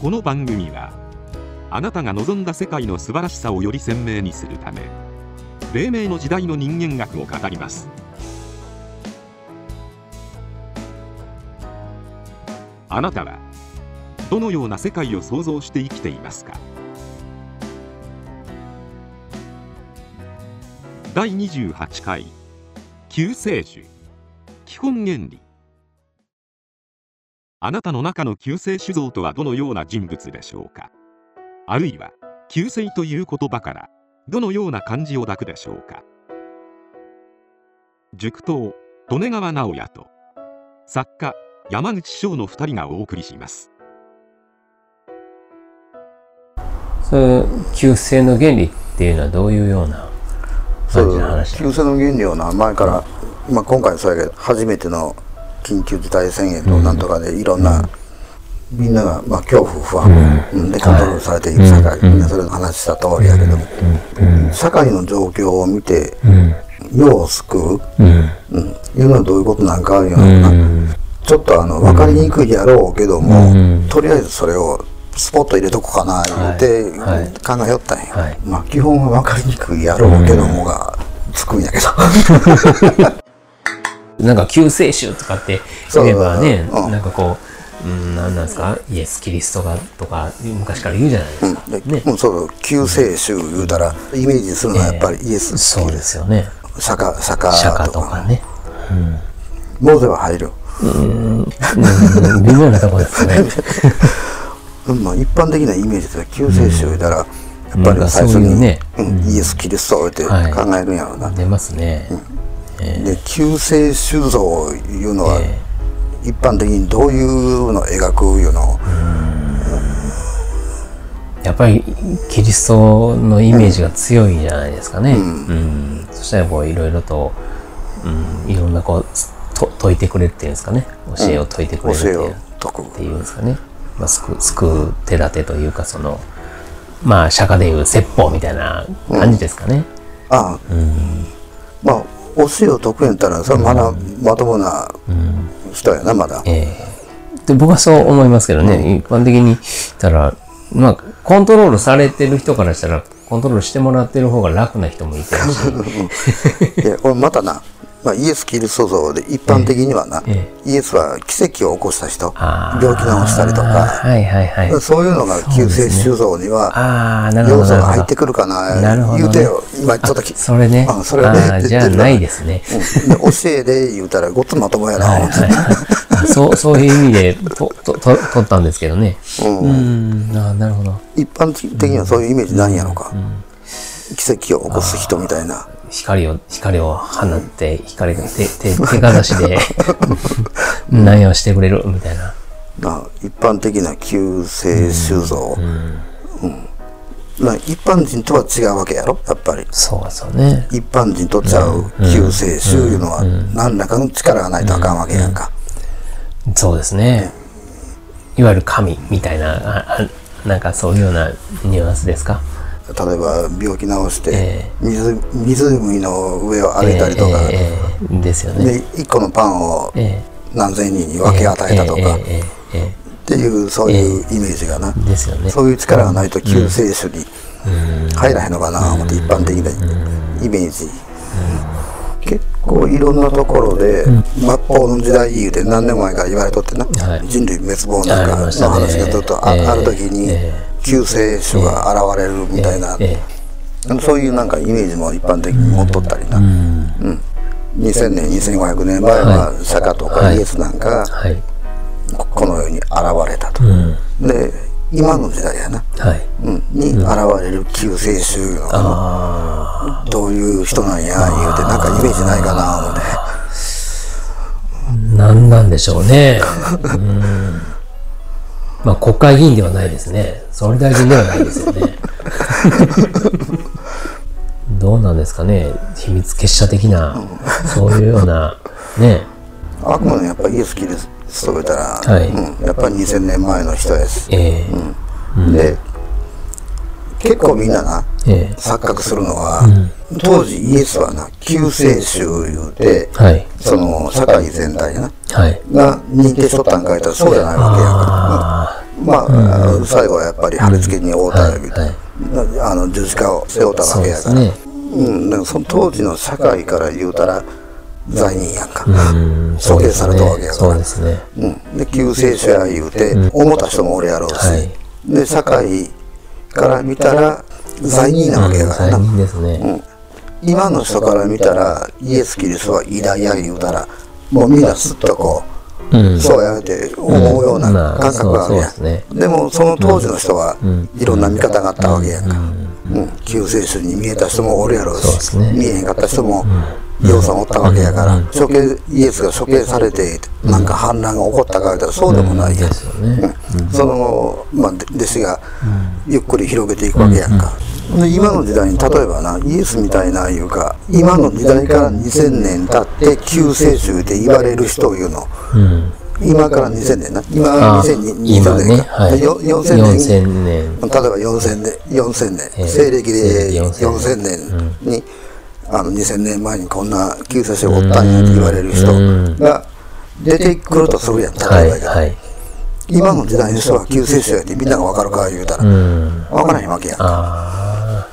この番組はあなたが望んだ世界の素晴らしさをより鮮明にするため黎明の時代の人間学を語ります。あなたはどのような世界を想像して生きていますか？第28回救世主。基本原理。あなたの中の救世主像とはどのような人物でしょうか？あるいは救世という言葉からどのような漢字を抱くでしょうか？塾頭利根川直也と作家山口翔の2人がお送りします。それ救世の原理っていうのはどういうような感じの話救世の原理をな前から、まあ、今回そうやけど初めての緊急事態宣言となんとかでいろんな、みんなが、まあ、恐怖不安、うん。でコントロールされている社会、みんなそれの話した通りやけども、社会の状況を見て世を救う、うん。うん、いうのはどういうことなんかいうのがな、ちょっとあの分かりにくいやろうけども、うん。とりあえずそれをスポット入れとこうかな言って考えよったんや、はい。まあ基本は分かりにくいやろうけどもがつくんやけど、なんか救世主とかって言えばね、なんかこう、うん、なんなんですか？イエス・キリストがとか昔から言うじゃないですか。でね。もうそう救世主言うたらイメージするのはやっぱりイエス、そうですよね。釈迦釈迦とか。とかね。モーゼは入る、うん、微妙なところですね。うん。まあ、一般的なイメージで救世主言うたら、やっぱり最初に、ね。うんイエス・キリストって考はいえるんやろうな、出ますね。で救世主像いうのは、え一般的にどういうのを描くいうの？を、やっぱりキリストのイメージが強いじゃないですかね。うん。そしたらこういろいろと、うん、いろんなこうと説いてくれるっていうんですかね。教えを説いてくれるっていう,、教えを説く。っていうんですかね、まあ、救う救う手立てというかそのまあ釈迦でいう説法みたいな感じですかね。ああ、まあ教えを説くんやったらそれはまだまともな人やなまだ、ええ。で僕はそう思いますけどね、一般的に言ったらまあコントロールされてる人からしたらコントロールしてもらってる方が楽な人もいてるし。いや俺またな、まあ、イエス・キリスト像で一般的にはな、えイエスは奇跡を起こした人病気治したりとか。はいはいはい。そういうのが救世主像には要素が入ってくるかななるほどね。言うてよ。今ちょっときそれね。あそれはねじゃあないですね。うん。で教えで言うたらごっつまともやな、はいはい。はいあそうそういう意味でととと取ったんですけどね。うん。うん。あーなるほど。一般的にはそういうイメージないんやろか、奇跡を起こす人みたいな光を光を放って光が手 手手かざしで 何をしてくれるみたいな。な一般的な救世主像、うんな一般人とは違うわけやろやっぱり。そうですよね。一般人とちゃう救世主いうのは何らかの力がないとあかんわけやんか、そうですね。いわゆる神みたいなああなんかそういうようなニュアンスですか？例えば病気治してえ水湖の上を歩いたりとか、ですよね。で一個のパンをえ何千人に分け与えたとか、っていうそういうイメージがな、えですよね。そういう力がないと救世主に入らへんのかな思って一般的なイメージ、結構いろんなところで末法の時代言うて何年前から言われとってな、はい。人類滅亡なんかの話がずっとあ,、る時にえ救世主が現れるみたいな、ええそういうなんかイメージも一般的に持っとったりな、うん。うん。2000年2500年前は釈迦とかイエスなんかがはい。ここの世に現れたと、うん。で今の時代やな、はい。うん、に現れる救世主のどういう人なんや言うてなんかイメージないかな思って。あ何なんでしょうね。うんまあ国会議員ではないですね。総理大臣ではないですよね。どうなんですかね。秘密結社的なそういうようなね。あくまでやっぱイエス・キリストがいたら、はい。うん、やっぱり2000年前の人やし、えで結構みんななええ。錯覚するのは、当時イエスはな救世主言うて、えはい。その社会全体やなはい。が認定しとったんかいったらそうじゃないわけやんか、あうんまあ、最後はやっぱり貼り付けに応対みたいはいな、あの十字架を背負ったわけやから。ね。うん、その当時の社会から言うたら罪人やんか、うん。処刑されたわけやから。で救世主や言うて、思った人もおるやろうし、はい。で社会から見たら罪人なわけやから。な、罪人ですね。うん。今の人から見たらイエス・キリストは偉大や言うたらもうみんなすっとこう、うんそうやって思うようなまあ感覚があるやん、でもその当時の人はん。いろんな見方があったわけやんか、うん。救世主に見えた人もおるやろうし見えへんかった人も要素おったわけやから、処刑イエスが処刑されてなんか反乱が起こったか言うたらそうでもない。やん、ですよね。その、まあ、で弟子がゆっくり広げていくわけやんか、で今の時代に例えばなイエスみたいないうか今の時代から2000年経って救世主で言われる人いうの。うん。今から2000年な。今あ2020今ね、年か、はい。よ4000年。4000年。例えば4000年4000年、ええ。西暦で4000 4000年。に、あの2000年前にこんな救世主がおったんやって言われる人うんが出てくるとするやん例えばはい。今の時代の人は救世主やってみんなが分かるか言うたら、うん。分からへんわけやんか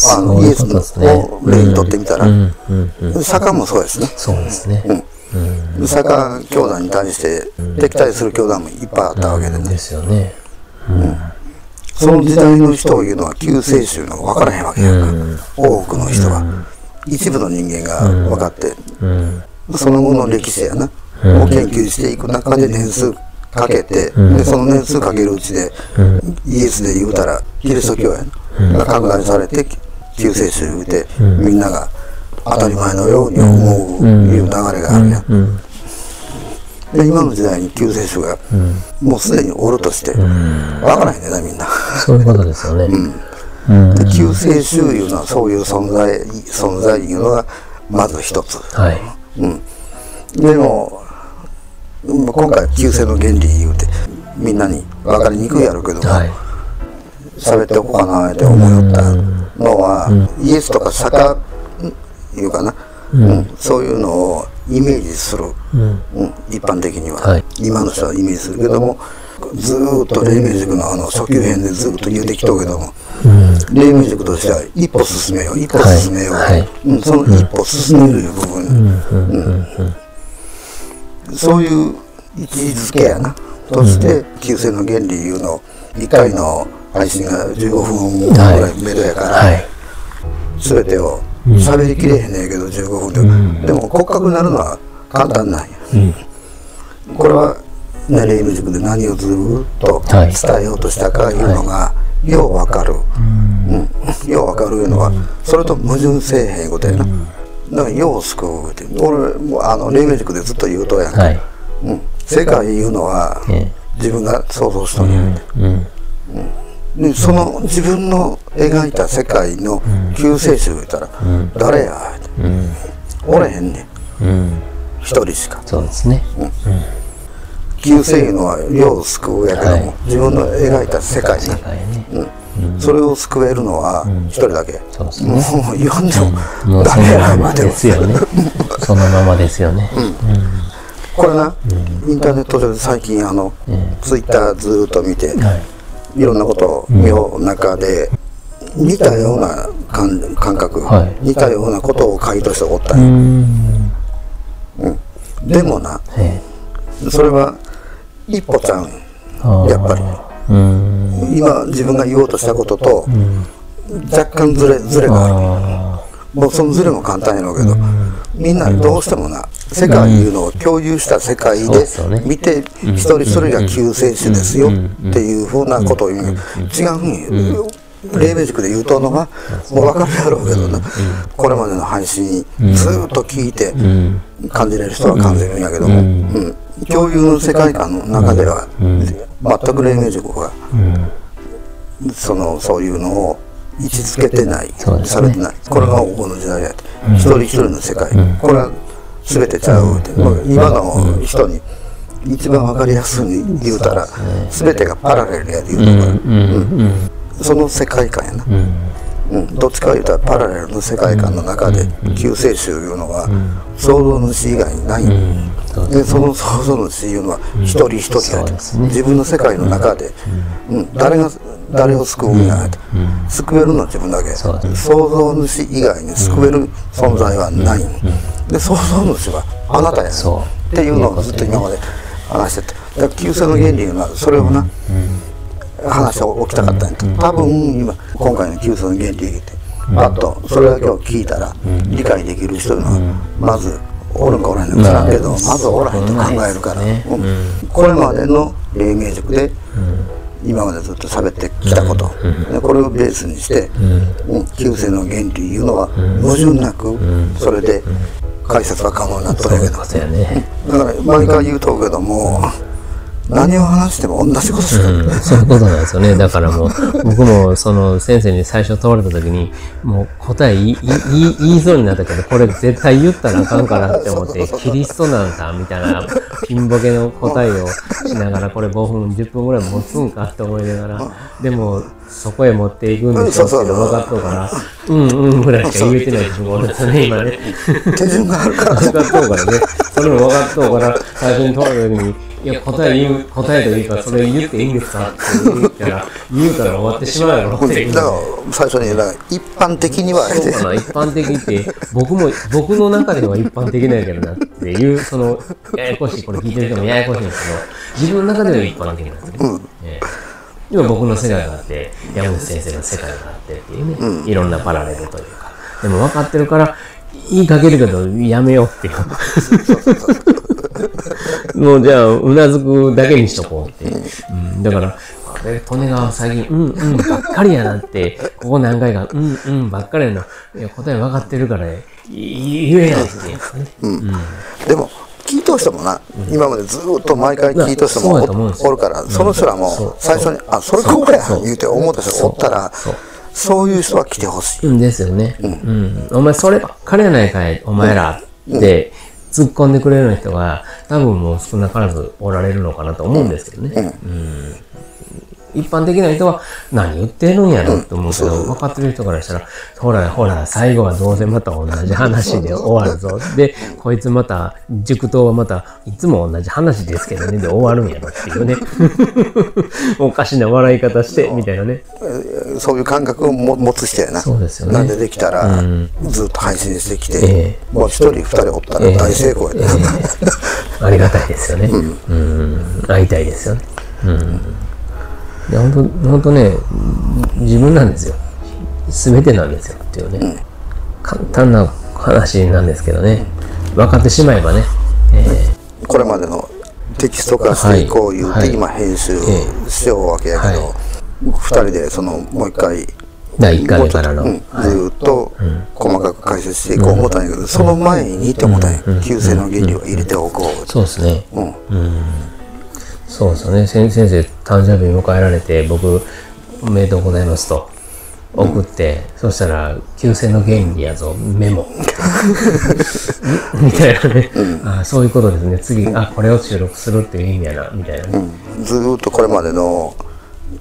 あのイエスういうことですね。を例にとってみたら、うん、うん、うん。坂もそうですねそうですね。坂兄弟に対して敵対する兄弟もいっぱいあったわけでね、ですよね。その時代の人を言うのは救世主の分からへんわけやんか、多くの人が、一部の人間が分かって、うん。その後の歴史やな、を研究していく中で年数かけて、でその年数かけるうちで、イエスで言うたらキリスト教やな、が拡大されて救世主言うて、みんなが当たり前のように思ういう流れがあるやん、今の時代に救世主がもうすでにおるとして、分からへんねんなみんな。そういうことですよね。うん。で救世主いうのはそういう存在存在いうのがまず一つ。はい。うん、でもうん今回旧世の原理言うてみんなに分かりにくいやろうけどもはい。喋、っておこうかなって思いよったのは、イエスとか釈迦いうかな、うんそういうのをイメージする、うん。うん。一般的には、はい。今の人はイメージするけどもずーっと黎明塾のあの初級編でずーっと言うてきとうけども、黎明塾としては一歩進めよう一歩進めよう、はい。はい。うん、その一歩進めるいう部分、うん。そういう位置づけやな。として旧世の原理いうのを1回の配信が15分ぐらい。目処やから、はい。全てを喋りきれへんねんけど15分で、でも骨格になるのは簡単なんや、これは、ね、レイム塾で何をずーっとはい。伝えようとしたかいうのが、ようわかる、うん。ようわかるいうのは、それと矛盾せえへんことやな、だからよう救うって俺もうあのレイム塾でずっと言うとやんか、はい。うん、世界いうのは、え自分が想像したんや、え。うん。でその自分の描いた世界の救世主言うたら、誰や？おれへんねん。うん。一人しか。そうですね。救世いうのは世を救うやけども、はい。自分の描いた世界世ね、それを救えるのは一人だけ、もう。読んでも誰や？までもですよね。そのままですよね。これな、インターネット上で最近あの、ツイッターずーっと見て、はい。いろんなことを見よう中で、似たような感感覚、はい。似たようなことを書いた人がおったんうやん。でもなえそれは一歩ちゃうんやっぱり。うん。今自分が言おうとしたことと若干ずれずれがある。あもうそのずれも簡単やろうけどみんなどうしてもな世界いうのを共有した世界で見て一人一人が救世主ですよっていうふうなことを言う。違うんよ黎明塾で言うとんのがもう分かるやろうけどな。これまでの配信ずーっと聞いて。感じれる人は感じるんやけども、うん。共有の世界観の中では、全く黎明塾は、そのそういうのを位置づけてない、されてない。これが黄金の時代やって、一人一人の世界、これは全てちゃうって、今の人に一番わかりやすいに言うたら、全てがパラレルやで言うのが、うん。うん。その世界観やな。うん。うん、どっちか言うたらパラレルの世界観の中で救世主いうのは想像のし以外にない、でその創造主いうのは一人一人やと、自分の世界の中で、うん。誰が誰を救うんや。と、救えるのは自分だけ創造主以外に救える存在はない、で創造主はあなたやそう。っていうのをずっと今まで話してて。だから救世の原理いうのはそれをな、話しておきたかったんやと。多分今今回の救世の原理ってパッとそれだけを聞いたら理解できる人いうのはまずおるんかおらへんのか知らんけどまずおらへんと考えるから、これまでの黎明塾で今までずっと喋ってきたこと、でこれをベースにして、うん。救世の原理いうのは矛盾なくそれで解説は可能になっとるけど。だから毎回言うとるけども何を話しても同じことしか、うん、そういうことなんですよね。だからもう、僕もその先生に最初問われた時に、もう答え言い言い言いそうになったけど、これ絶対言ったらあかんかなって思って、キリストなんかみたいなピンボケの答えをしながら、これ5分、10分ぐらい持つんかって思いながら、でも、そこへ持っていくんでしょっていうの分かっとうから、うんうんぐらいしか言えてない自分ですよね、今ね。手順があるから分かっとうからね。それも分かっとうから、最初に問われた時に、いや、答え言う、答えというか、それ言っていいんですかって言ったら、言うたら終わってしまうやろってだから最初にだから一般的にはそうかな、一般的って、僕も、僕の中では一般的なんやけどなっていう、その、ややこしい、これ聞いてる人もややこしいんですけど、自分の中では一般的なんですね。ええ。今僕の世界があって、山口先生の世界があってっていうね、いろんなパラレルというか。でも分かってるから、言いかけるけど、やめようっていう。もうじゃあ、うなずくだけにしとこうって。うん、だから、え利根川最近、うんうんばっかりやなって、ここ何回か、うんうんばっかりやな。いや、答え分かってるから、い言えないって。いうかね。でも聞いとる人もな、今までずっと毎回聞いとる人もおおるからその人らも最初に「あそれここや」言うて思った人がおったらそう。そういう人は来てほしい。うんですよね。うん。お前そればっかりやないかい、お前らって突っ込んでくれるような人が多分もう少なからずおられるのかなと思うんですけどね。うん。一般的な人は何言ってるんやろって思うけど、分かってる人からしたら、ほらほら、最後はどうせまた同じ話で終わるぞ。で、こいつまた、塾頭はまた、いつも同じ話ですけどね、で終わるんやろっていうね。おかしな笑い方して、みたいなね。そういう感覚をも持つ人やなそうですよねなんでできたらずっと配信してきえてもう一人二人おったら大成功やでありがたいですよね。うん。会いたいですよね。うん。で、本当本当ね、自分なんですよ。すべてなんですよっていうね。簡単な話なんですけどね。分かってしまえばね。えこれまでのテキスト化していこう言うはいて今編集しておるわけやけど二人でそのもう一回第1回目からの。うん、ずーっと細かく解説していこう思ったんやけど、その前にって思ったんや、旧姓の原理を入れておこう、そうですね。うんそうですよね。先先生、誕生日迎えられて、僕、おめでとうございますと。送って、そしたら、旧姓の原理やぞ、メモ。んみたいなね、あそういうことですね。次、あ、これを収録するっていう意味やな、みたいなね。ずーっとこれまでの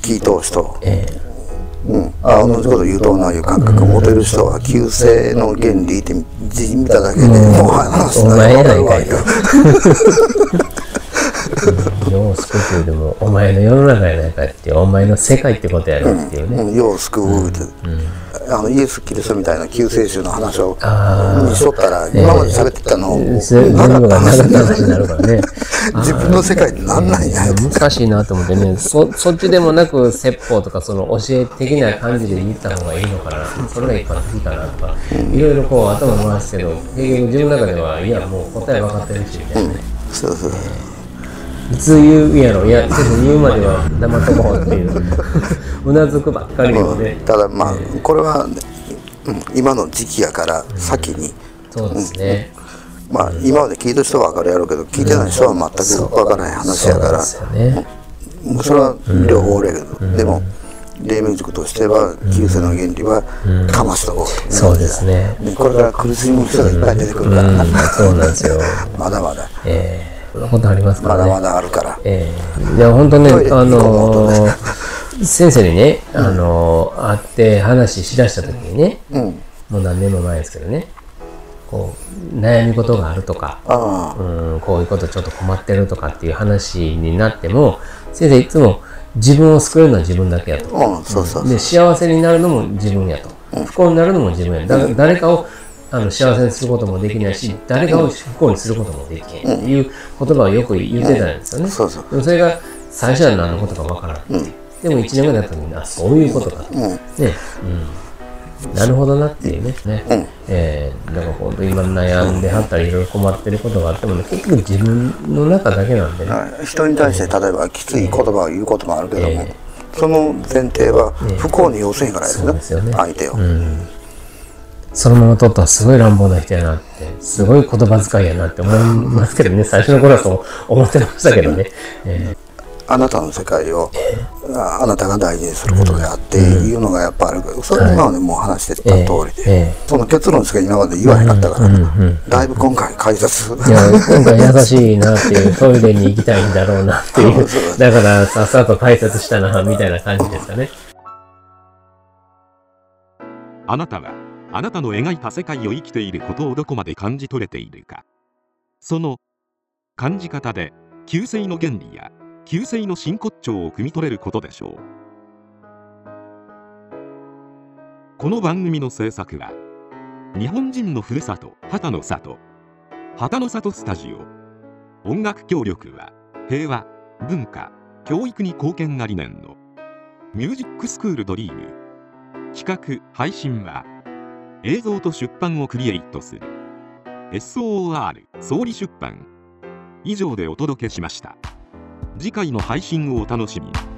聞い通しと、えうん、あ同じこと言うとうないう感覚を持てる人は旧姓の原理って字見ただけで、もう話すお前やなよえ世を救うというよりも、お前の世の中やないかいっていう、お前の世界ってことやろっていうね。うん、世を救うって、あのイエス・キリストみたいな救世主の話をあにしとったら、今まで喋ってたの、全部が長った話になるからね。自分の世界ってなん。なん。や、難しいなと思ってね、そそっちでもなく説法とかその教え的な感じで言った方がいいのかな、それが一般的かなとか、いろいろこう頭回すけど、結局自分の中では、いや、もう答え分かってるし、みたいなね。そうそういつ言うやろ、いや、ちょっと言うまでは黙っとこうっていう、うなずくばっかりでもね、ただまあこれは、うん、今の時期やから先に、そうですね。まあ今まで聞いた人は分かるやろうけど聞いてない人は全く分からない話やから、それは両方おるやけど、でも黎明塾としては旧世の原理はかましとこう。と、そうですね。ねこれから苦しむ人がいっぱい出てくるから、うん、そうなんですよ。まだまだ。ええそんなことありますからね。まだまだあるから、ええ。いや、本当ね、あのー 先生にね、あのー会って話しだした時にね、うん。もう何年も前ですけどね、こう悩み事があるとかあうんこういうことちょっと困ってるとかっていう話になっても先生いつも自分を救えるのは自分だけやと。で幸せになるのも自分やと。不幸になるのも自分やだ誰かをあの幸せにすることもできないし誰かを不幸にすることもできへんっていう言葉をよく言ってたんですよね、そうそうでもそれが最初は何のことかわからない、でも1年ぐらい経った時にあそういうことかと、ね。うん、なるほどなっていうね。ね、えーだから本当今悩んではったりいろいろ困ってることがあってもね結局自分の中だけなんでね、はい。人に対して例えばきつい言葉を言うこともあるけども、えその前提は不幸に要せんからですね,、相手を、そのまま取ったらすごい乱暴な人やなって、すごい言葉遣いやなって思いますけどね、最初の頃はそう思ってましたけどね。えあなたの世界を、ああなたが大事にすることであって、いうのがやっぱあるけどそれは今までもう話してた通りで、ええ。その結論しか今まで言わへんかったから、だいぶ今回解説いや、今回優しいなっていう、トイレに行きたいんだろうなっていう、だからさっさと解説したな、みたいな感じですかね。あなたはあなたの描いた世界を生きていることをどこまで感じ取れているか。その感じ方で救世の原理や救世の真骨頂を汲み取れることでしょう。この番組の制作は日本人のふるさと旗の里旗の里スタジオ。音楽協力は平和文化教育に貢献が理念のミュージックスクールドリーム。企画配信は映像と出版をクリエイトする。SOR 総理出版。以上でお届けしました。次回の配信をお楽しみに。